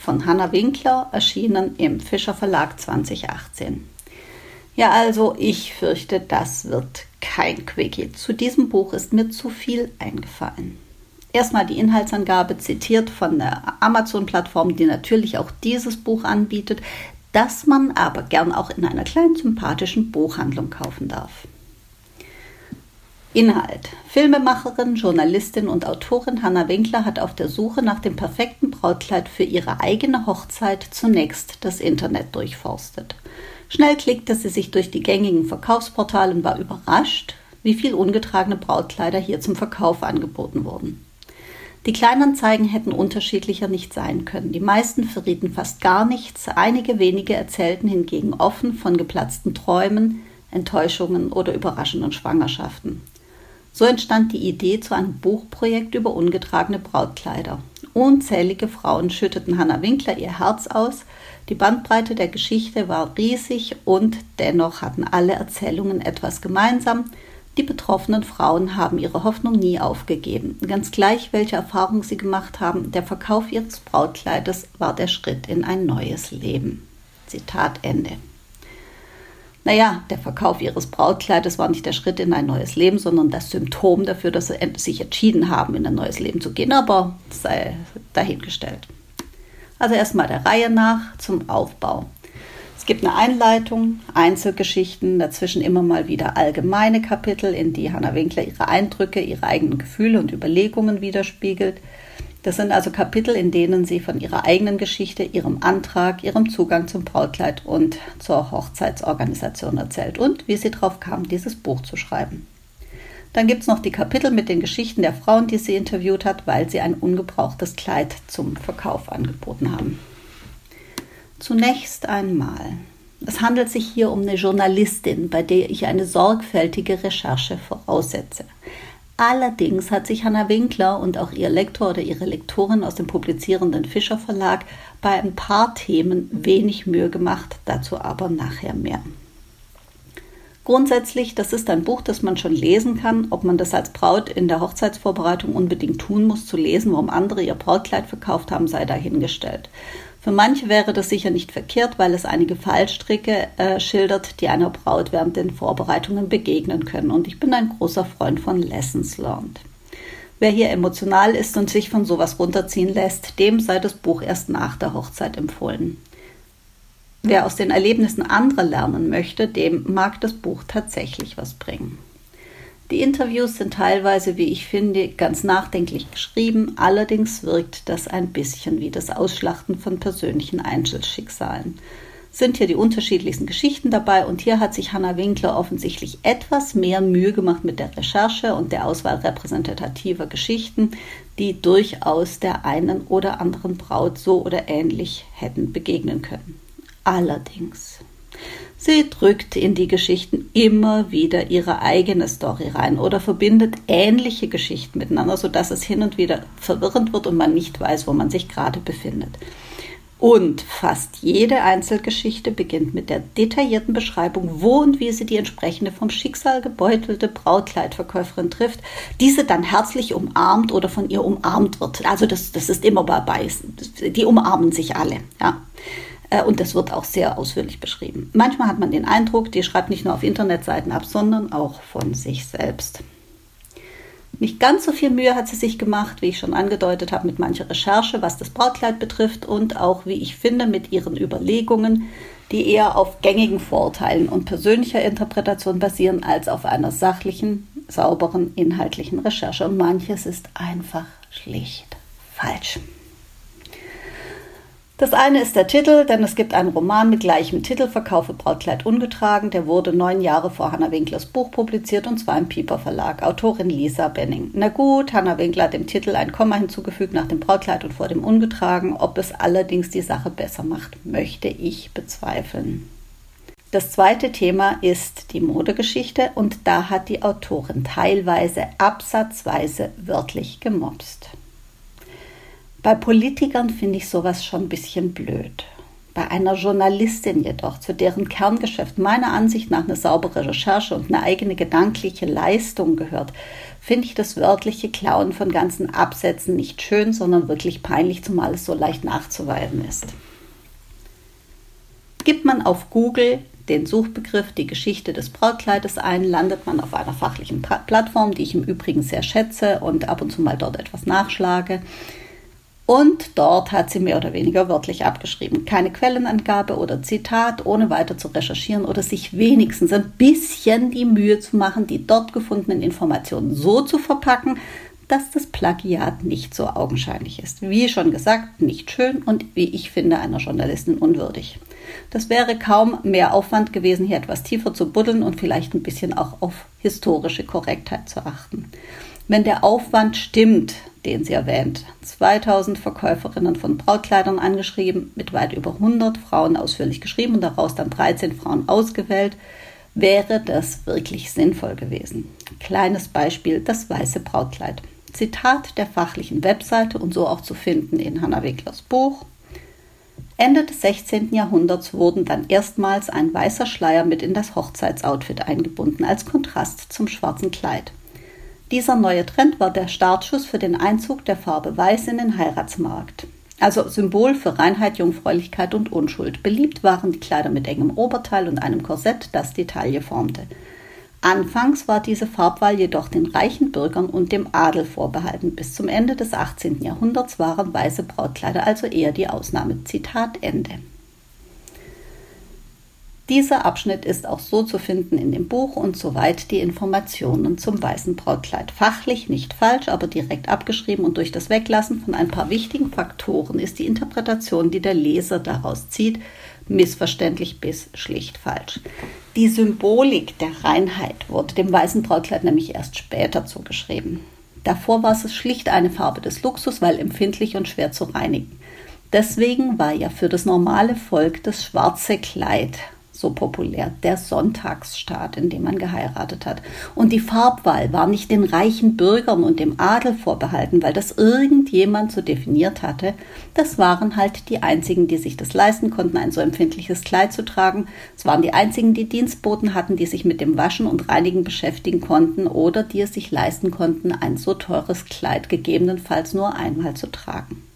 von Hanna Winkler, erschienen im Fischer Verlag 2018. Ja, also ich fürchte, das wird kein Quickie. Zu diesem Buch ist mir zu viel eingefallen. Erstmal die Inhaltsangabe zitiert von der Amazon-Plattform, die natürlich auch dieses Buch anbietet, das man aber gern auch in einer kleinen sympathischen Buchhandlung kaufen darf. Inhalt. Filmemacherin, Journalistin und Autorin Hanna Winkler hat auf der Suche nach dem perfekten Brautkleid für ihre eigene Hochzeit zunächst das Internet durchforstet. Schnell klickte sie sich durch die gängigen Verkaufsportale und war überrascht, wie viel ungetragene Brautkleider hier zum Verkauf angeboten wurden. Die Kleinanzeigen hätten unterschiedlicher nicht sein können. Die meisten verrieten fast gar nichts, einige wenige erzählten hingegen offen von geplatzten Träumen, Enttäuschungen oder überraschenden Schwangerschaften. So entstand die Idee zu einem Buchprojekt über ungetragene Brautkleider. Unzählige Frauen schütteten Hannah Winkler ihr Herz aus. Die Bandbreite der Geschichte war riesig und dennoch hatten alle Erzählungen etwas gemeinsam. Die betroffenen Frauen haben ihre Hoffnung nie aufgegeben. Ganz gleich, welche Erfahrungen sie gemacht haben, der Verkauf ihres Brautkleides war der Schritt in ein neues Leben. Zitat Ende. Naja, der Verkauf ihres Brautkleides war nicht der Schritt in ein neues Leben, sondern das Symptom dafür, dass sie sich entschieden haben, in ein neues Leben zu gehen, aber sei dahingestellt. Also erstmal der Reihe nach zum Aufbau. Es gibt eine Einleitung, Einzelgeschichten, dazwischen immer mal wieder allgemeine Kapitel, in die Hannah Winkler ihre Eindrücke, ihre eigenen Gefühle und Überlegungen widerspiegelt. Das sind also Kapitel, in denen sie von ihrer eigenen Geschichte, ihrem Antrag, ihrem Zugang zum Brautkleid und zur Hochzeitsorganisation erzählt und wie sie darauf kam, dieses Buch zu schreiben. Dann gibt es noch die Kapitel mit den Geschichten der Frauen, die sie interviewt hat, weil sie ein ungebrauchtes Kleid zum Verkauf angeboten haben. Zunächst einmal. Es handelt sich hier um eine Journalistin, bei der ich eine sorgfältige Recherche voraussetze. Allerdings hat sich Hanna Winkler und auch ihr Lektor oder ihre Lektorin aus dem publizierenden Fischer Verlag bei ein paar Themen wenig Mühe gemacht, dazu aber nachher mehr. Grundsätzlich, das ist ein Buch, das man schon lesen kann. Ob man das als Braut in der Hochzeitsvorbereitung unbedingt tun muss, zu lesen, warum andere ihr Brautkleid verkauft haben, sei dahingestellt. Für manche wäre das sicher nicht verkehrt, weil es einige Fallstricke äh, schildert, die einer Braut während den Vorbereitungen begegnen können. Und ich bin ein großer Freund von Lessons Learned. Wer hier emotional ist und sich von sowas runterziehen lässt, dem sei das Buch erst nach der Hochzeit empfohlen. Wer aus den Erlebnissen anderer lernen möchte, dem mag das Buch tatsächlich was bringen. Die Interviews sind teilweise, wie ich finde, ganz nachdenklich geschrieben, allerdings wirkt das ein bisschen wie das Ausschlachten von persönlichen Einzelschicksalen. Sind hier die unterschiedlichsten Geschichten dabei und hier hat sich Hannah Winkler offensichtlich etwas mehr Mühe gemacht mit der Recherche und der Auswahl repräsentativer Geschichten, die durchaus der einen oder anderen Braut so oder ähnlich hätten begegnen können. Allerdings Sie drückt in die Geschichten immer wieder ihre eigene Story rein oder verbindet ähnliche Geschichten miteinander, sodass es hin und wieder verwirrend wird und man nicht weiß, wo man sich gerade befindet. Und fast jede Einzelgeschichte beginnt mit der detaillierten Beschreibung, wo und wie sie die entsprechende vom Schicksal gebeutelte Brautkleidverkäuferin trifft, diese dann herzlich umarmt oder von ihr umarmt wird. Also das, das ist immer dabei. Die umarmen sich alle. Ja. Äh, und das wird auch sehr ausführlich beschrieben. Manchmal hat man den Eindruck, die schreibt nicht nur auf Internetseiten ab, sondern auch von sich selbst. Nicht ganz so viel Mühe hat sie sich gemacht, wie ich schon angedeutet habe, mit mancher Recherche, was das Brautkleid betrifft und auch, wie ich finde, mit ihren Überlegungen, die eher auf gängigen Vorurteilen und persönlicher Interpretation basieren, als auf einer sachlichen, sauberen, inhaltlichen Recherche. Und manches ist einfach schlicht falsch. Das eine ist der Titel, denn es gibt einen Roman mit gleichem Titel, Verkaufe Brautkleid ungetragen. Der wurde neun Jahre vor Hannah Winklers Buch publiziert und zwar im Pieper Verlag. Autorin Lisa Benning. Na gut, Hannah Winkler hat dem Titel ein Komma hinzugefügt nach dem Brautkleid und vor dem ungetragen. Ob es allerdings die Sache besser macht, möchte ich bezweifeln. Das zweite Thema ist die Modegeschichte und da hat die Autorin teilweise absatzweise wörtlich gemobst. Bei Politikern finde ich sowas schon ein bisschen blöd. Bei einer Journalistin jedoch, zu deren Kerngeschäft meiner Ansicht nach eine saubere Recherche und eine eigene gedankliche Leistung gehört, finde ich das wörtliche Klauen von ganzen Absätzen nicht schön, sondern wirklich peinlich, zumal es so leicht nachzuweisen ist. Gibt man auf Google den Suchbegriff die Geschichte des Brautkleides ein, landet man auf einer fachlichen Plattform, die ich im Übrigen sehr schätze und ab und zu mal dort etwas nachschlage. Und dort hat sie mehr oder weniger wörtlich abgeschrieben. Keine Quellenangabe oder Zitat, ohne weiter zu recherchieren oder sich wenigstens ein bisschen die Mühe zu machen, die dort gefundenen Informationen so zu verpacken, dass das Plagiat nicht so augenscheinlich ist. Wie schon gesagt, nicht schön und wie ich finde, einer Journalistin unwürdig. Das wäre kaum mehr Aufwand gewesen, hier etwas tiefer zu buddeln und vielleicht ein bisschen auch auf historische Korrektheit zu achten. Wenn der Aufwand stimmt, den sie erwähnt, 2000 Verkäuferinnen von Brautkleidern angeschrieben, mit weit über 100 Frauen ausführlich geschrieben und daraus dann 13 Frauen ausgewählt, wäre das wirklich sinnvoll gewesen. Kleines Beispiel, das weiße Brautkleid. Zitat der fachlichen Webseite und so auch zu finden in Hannah Weglers Buch. Ende des 16. Jahrhunderts wurden dann erstmals ein weißer Schleier mit in das Hochzeitsoutfit eingebunden als Kontrast zum schwarzen Kleid. Dieser neue Trend war der Startschuss für den Einzug der Farbe Weiß in den Heiratsmarkt. Also Symbol für Reinheit, Jungfräulichkeit und Unschuld. Beliebt waren die Kleider mit engem Oberteil und einem Korsett, das die Taille formte. Anfangs war diese Farbwahl jedoch den reichen Bürgern und dem Adel vorbehalten. Bis zum Ende des 18. Jahrhunderts waren weiße Brautkleider also eher die Ausnahme. Zitat Ende. Dieser Abschnitt ist auch so zu finden in dem Buch und soweit die Informationen zum weißen Brautkleid. Fachlich nicht falsch, aber direkt abgeschrieben und durch das Weglassen von ein paar wichtigen Faktoren ist die Interpretation, die der Leser daraus zieht, missverständlich bis schlicht falsch. Die Symbolik der Reinheit wurde dem weißen Brautkleid nämlich erst später zugeschrieben. Davor war es schlicht eine Farbe des Luxus, weil empfindlich und schwer zu reinigen. Deswegen war ja für das normale Volk das schwarze Kleid so populär, der Sonntagsstaat, in dem man geheiratet hat. Und die Farbwahl war nicht den reichen Bürgern und dem Adel vorbehalten, weil das irgendjemand so definiert hatte. Das waren halt die einzigen, die sich das leisten konnten, ein so empfindliches Kleid zu tragen. Es waren die einzigen, die Dienstboten hatten, die sich mit dem Waschen und Reinigen beschäftigen konnten oder die es sich leisten konnten, ein so teures Kleid gegebenenfalls nur einmal zu tragen.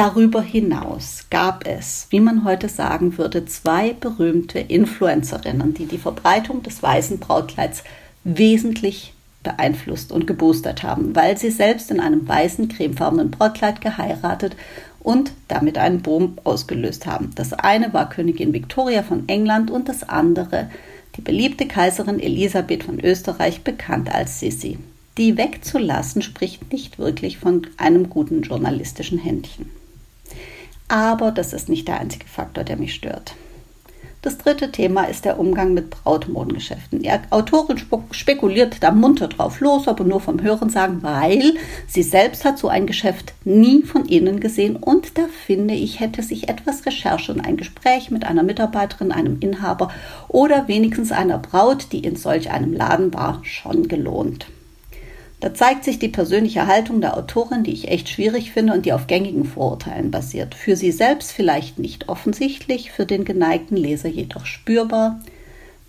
Darüber hinaus gab es, wie man heute sagen würde, zwei berühmte Influencerinnen, die die Verbreitung des weißen Brautkleids wesentlich beeinflusst und geboostert haben, weil sie selbst in einem weißen cremefarbenen Brautkleid geheiratet und damit einen Boom ausgelöst haben. Das eine war Königin Victoria von England und das andere die beliebte Kaiserin Elisabeth von Österreich, bekannt als Sissi. Die wegzulassen spricht nicht wirklich von einem guten journalistischen Händchen. Aber das ist nicht der einzige Faktor, der mich stört. Das dritte Thema ist der Umgang mit Brautmodengeschäften. Die Autorin spekuliert da munter drauf los, aber nur vom Hören sagen, weil sie selbst hat so ein Geschäft nie von innen gesehen und da finde ich, hätte sich etwas Recherche und ein Gespräch mit einer Mitarbeiterin, einem Inhaber oder wenigstens einer Braut, die in solch einem Laden war, schon gelohnt. Da zeigt sich die persönliche Haltung der Autorin, die ich echt schwierig finde und die auf gängigen Vorurteilen basiert. Für sie selbst vielleicht nicht offensichtlich, für den geneigten Leser jedoch spürbar.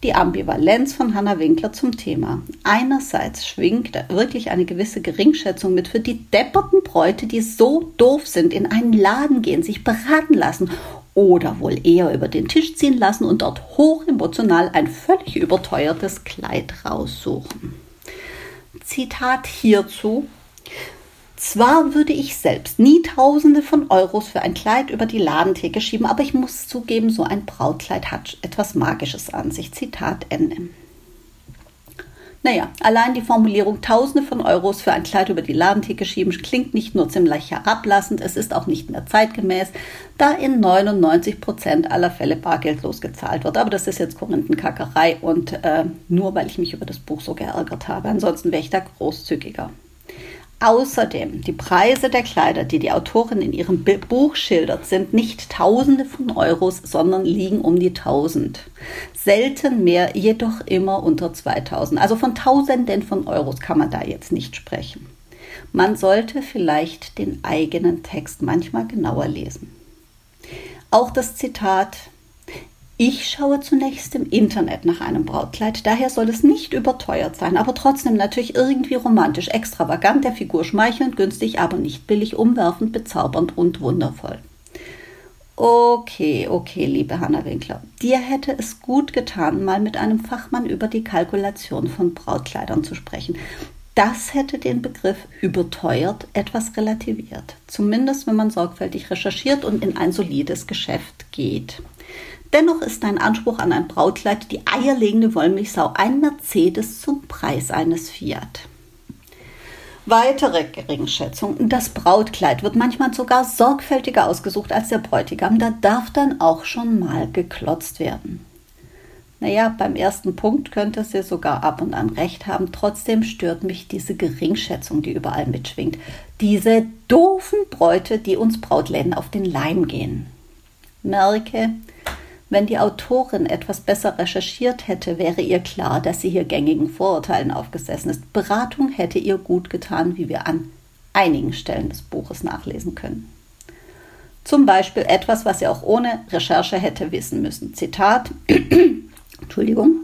Die Ambivalenz von Hannah Winkler zum Thema. Einerseits schwingt wirklich eine gewisse Geringschätzung mit für die depperten Bräute, die so doof sind, in einen Laden gehen, sich beraten lassen oder wohl eher über den Tisch ziehen lassen und dort hochemotional ein völlig überteuertes Kleid raussuchen. Zitat hierzu. Zwar würde ich selbst nie Tausende von Euros für ein Kleid über die Ladentheke schieben, aber ich muss zugeben, so ein Brautkleid hat etwas Magisches an sich. Zitat Ende. Naja, allein die Formulierung Tausende von Euros für ein Kleid über die Ladentheke schieben klingt nicht nur ziemlich herablassend, es ist auch nicht mehr zeitgemäß, da in 99 Prozent aller Fälle bargeldlos gezahlt wird. Aber das ist jetzt Korinthenkackerei und äh, nur weil ich mich über das Buch so geärgert habe. Ansonsten wäre ich da großzügiger. Außerdem, die Preise der Kleider, die die Autorin in ihrem Buch schildert, sind nicht Tausende von Euros, sondern liegen um die Tausend. Selten mehr, jedoch immer unter 2000. Also von Tausenden von Euros kann man da jetzt nicht sprechen. Man sollte vielleicht den eigenen Text manchmal genauer lesen. Auch das Zitat ich schaue zunächst im Internet nach einem Brautkleid, daher soll es nicht überteuert sein, aber trotzdem natürlich irgendwie romantisch, extravagant, der Figur schmeichelnd, günstig, aber nicht billig, umwerfend, bezaubernd und wundervoll. Okay, okay, liebe Hanna Winkler. Dir hätte es gut getan, mal mit einem Fachmann über die Kalkulation von Brautkleidern zu sprechen. Das hätte den Begriff überteuert etwas relativiert. Zumindest wenn man sorgfältig recherchiert und in ein solides Geschäft geht. Dennoch ist dein Anspruch an ein Brautkleid die eierlegende Wollmilchsau ein Mercedes zum Preis eines Fiat. Weitere Geringschätzung. Das Brautkleid wird manchmal sogar sorgfältiger ausgesucht als der Bräutigam. Da darf dann auch schon mal geklotzt werden. Naja, beim ersten Punkt könnte sie sogar ab und an recht haben. Trotzdem stört mich diese Geringschätzung, die überall mitschwingt. Diese doofen Bräute, die uns Brautläden auf den Leim gehen. Merke, wenn die Autorin etwas besser recherchiert hätte, wäre ihr klar, dass sie hier gängigen Vorurteilen aufgesessen ist. Beratung hätte ihr gut getan, wie wir an einigen Stellen des Buches nachlesen können. Zum Beispiel etwas, was sie auch ohne Recherche hätte wissen müssen. Zitat, Entschuldigung,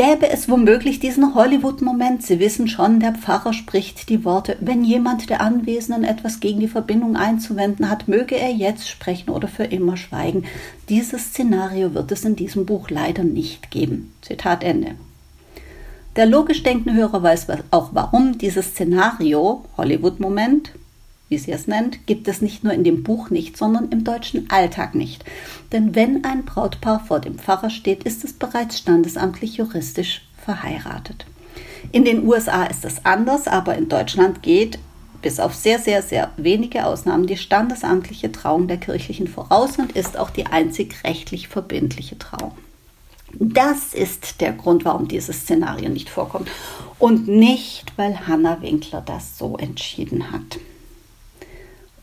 Gäbe es womöglich diesen Hollywood-Moment, Sie wissen schon, der Pfarrer spricht die Worte, wenn jemand der Anwesenden etwas gegen die Verbindung einzuwenden hat, möge er jetzt sprechen oder für immer schweigen. Dieses Szenario wird es in diesem Buch leider nicht geben. Zitat Ende. Der logisch denkende Hörer weiß auch, warum dieses Szenario, Hollywood-Moment, wie sie es nennt, gibt es nicht nur in dem Buch nicht, sondern im deutschen Alltag nicht. Denn wenn ein Brautpaar vor dem Pfarrer steht, ist es bereits standesamtlich juristisch verheiratet. In den USA ist es anders, aber in Deutschland geht bis auf sehr, sehr, sehr wenige Ausnahmen die standesamtliche Trauung der kirchlichen voraus und ist auch die einzig rechtlich verbindliche Trauung. Das ist der Grund, warum dieses Szenario nicht vorkommt. Und nicht, weil Hannah Winkler das so entschieden hat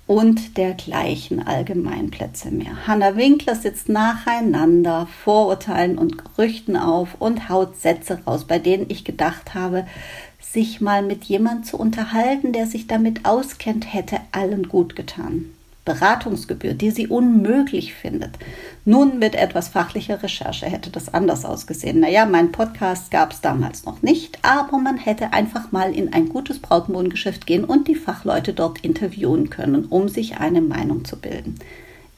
und dergleichen Allgemeinplätze mehr. Hanna Winkler sitzt nacheinander Vorurteilen und Gerüchten auf und haut Sätze raus, bei denen ich gedacht habe, sich mal mit jemand zu unterhalten, der sich damit auskennt, hätte allen gut getan. Beratungsgebühr, die sie unmöglich findet. Nun mit etwas fachlicher Recherche hätte das anders ausgesehen. Naja, mein Podcast gab es damals noch nicht, aber man hätte einfach mal in ein gutes Brautmodengeschäft gehen und die Fachleute dort interviewen können, um sich eine Meinung zu bilden.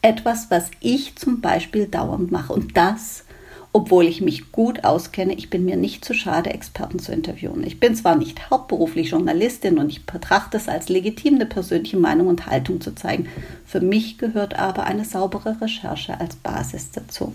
Etwas, was ich zum Beispiel dauernd mache. Und das obwohl ich mich gut auskenne, ich bin mir nicht zu schade, Experten zu interviewen. Ich bin zwar nicht hauptberuflich Journalistin und ich betrachte es als legitim, eine persönliche Meinung und Haltung zu zeigen. Für mich gehört aber eine saubere Recherche als Basis dazu.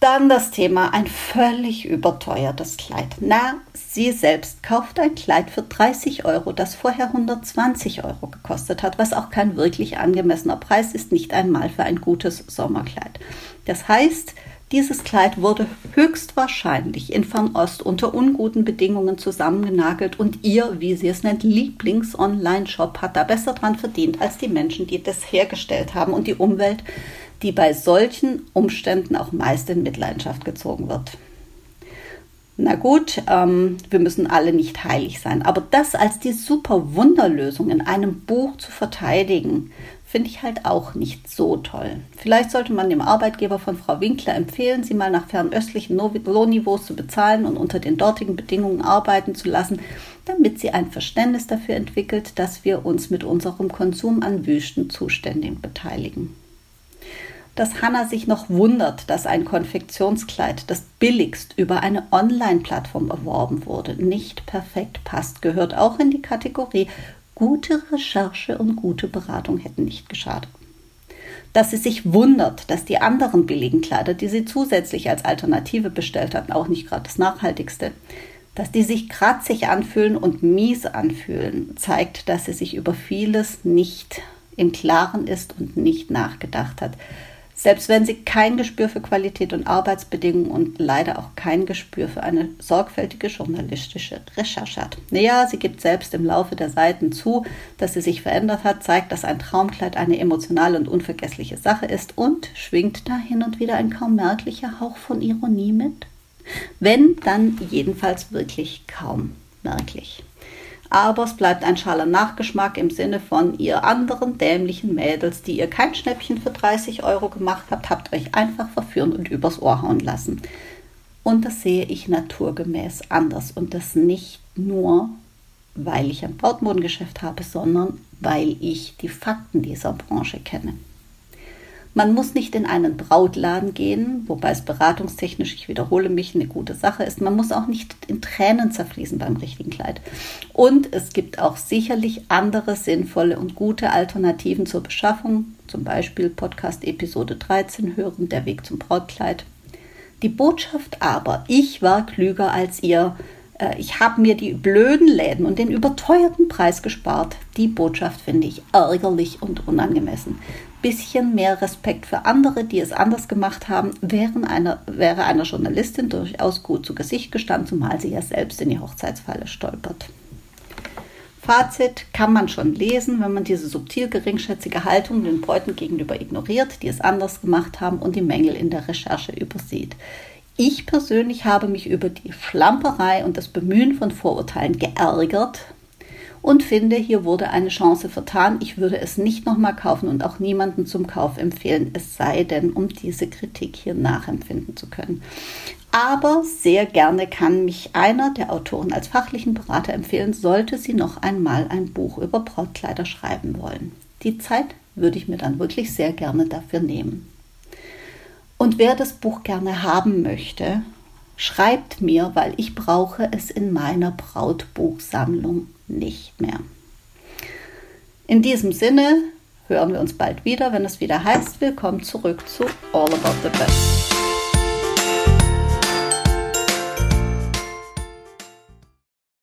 Dann das Thema ein völlig überteuertes Kleid. Na, sie selbst kauft ein Kleid für 30 Euro, das vorher 120 Euro gekostet hat, was auch kein wirklich angemessener Preis ist, nicht einmal für ein gutes Sommerkleid. Das heißt, dieses Kleid wurde höchstwahrscheinlich in Fernost unter unguten Bedingungen zusammengenagelt und ihr, wie sie es nennt, Lieblings-Online-Shop hat da besser dran verdient als die Menschen, die das hergestellt haben und die Umwelt, die bei solchen Umständen auch meist in Mitleidenschaft gezogen wird. Na gut, ähm, wir müssen alle nicht heilig sein, aber das als die super Wunderlösung in einem Buch zu verteidigen, finde ich halt auch nicht so toll. Vielleicht sollte man dem Arbeitgeber von Frau Winkler empfehlen, sie mal nach fernöstlichen Lohnniveaus zu bezahlen und unter den dortigen Bedingungen arbeiten zu lassen, damit sie ein Verständnis dafür entwickelt, dass wir uns mit unserem Konsum an Wüstenzuständen beteiligen dass Hannah sich noch wundert, dass ein Konfektionskleid, das billigst über eine Online-Plattform erworben wurde, nicht perfekt passt, gehört auch in die Kategorie gute Recherche und gute Beratung hätten nicht geschadet. Dass sie sich wundert, dass die anderen billigen Kleider, die sie zusätzlich als Alternative bestellt hatten, auch nicht gerade das nachhaltigste, dass die sich kratzig anfühlen und mies anfühlen, zeigt, dass sie sich über vieles nicht im Klaren ist und nicht nachgedacht hat. Selbst wenn sie kein Gespür für Qualität und Arbeitsbedingungen und leider auch kein Gespür für eine sorgfältige journalistische Recherche hat. Naja, sie gibt selbst im Laufe der Seiten zu, dass sie sich verändert hat, zeigt, dass ein Traumkleid eine emotionale und unvergessliche Sache ist und schwingt da hin und wieder ein kaum merklicher Hauch von Ironie mit. Wenn, dann jedenfalls wirklich kaum merklich aber es bleibt ein schaler Nachgeschmack im Sinne von ihr anderen dämlichen Mädels, die ihr kein Schnäppchen für 30 Euro gemacht habt, habt euch einfach verführen und übers Ohr hauen lassen. Und das sehe ich naturgemäß anders und das nicht nur, weil ich ein Brautmodengeschäft habe, sondern weil ich die Fakten dieser Branche kenne. Man muss nicht in einen Brautladen gehen, wobei es beratungstechnisch, ich wiederhole mich, eine gute Sache ist. Man muss auch nicht in Tränen zerfließen beim richtigen Kleid. Und es gibt auch sicherlich andere sinnvolle und gute Alternativen zur Beschaffung, zum Beispiel Podcast Episode 13 hören, der Weg zum Brautkleid. Die Botschaft aber, ich war klüger als ihr, äh, ich habe mir die blöden Läden und den überteuerten Preis gespart. Die Botschaft finde ich ärgerlich und unangemessen bisschen mehr Respekt für andere, die es anders gemacht haben, wären einer, wäre einer Journalistin durchaus gut zu Gesicht gestanden, zumal sie ja selbst in die Hochzeitsfalle stolpert. Fazit kann man schon lesen, wenn man diese subtil geringschätzige Haltung den Bräuten gegenüber ignoriert, die es anders gemacht haben und die Mängel in der Recherche übersieht. Ich persönlich habe mich über die Schlamperei und das Bemühen von Vorurteilen geärgert, und finde, hier wurde eine Chance vertan. Ich würde es nicht nochmal kaufen und auch niemanden zum Kauf empfehlen, es sei denn, um diese Kritik hier nachempfinden zu können. Aber sehr gerne kann mich einer der Autoren als fachlichen Berater empfehlen, sollte sie noch einmal ein Buch über Brautkleider schreiben wollen. Die Zeit würde ich mir dann wirklich sehr gerne dafür nehmen. Und wer das Buch gerne haben möchte, schreibt mir, weil ich brauche es in meiner Brautbuchsammlung nicht mehr. In diesem Sinne hören wir uns bald wieder, wenn es wieder heißt, willkommen zurück zu All About the Best.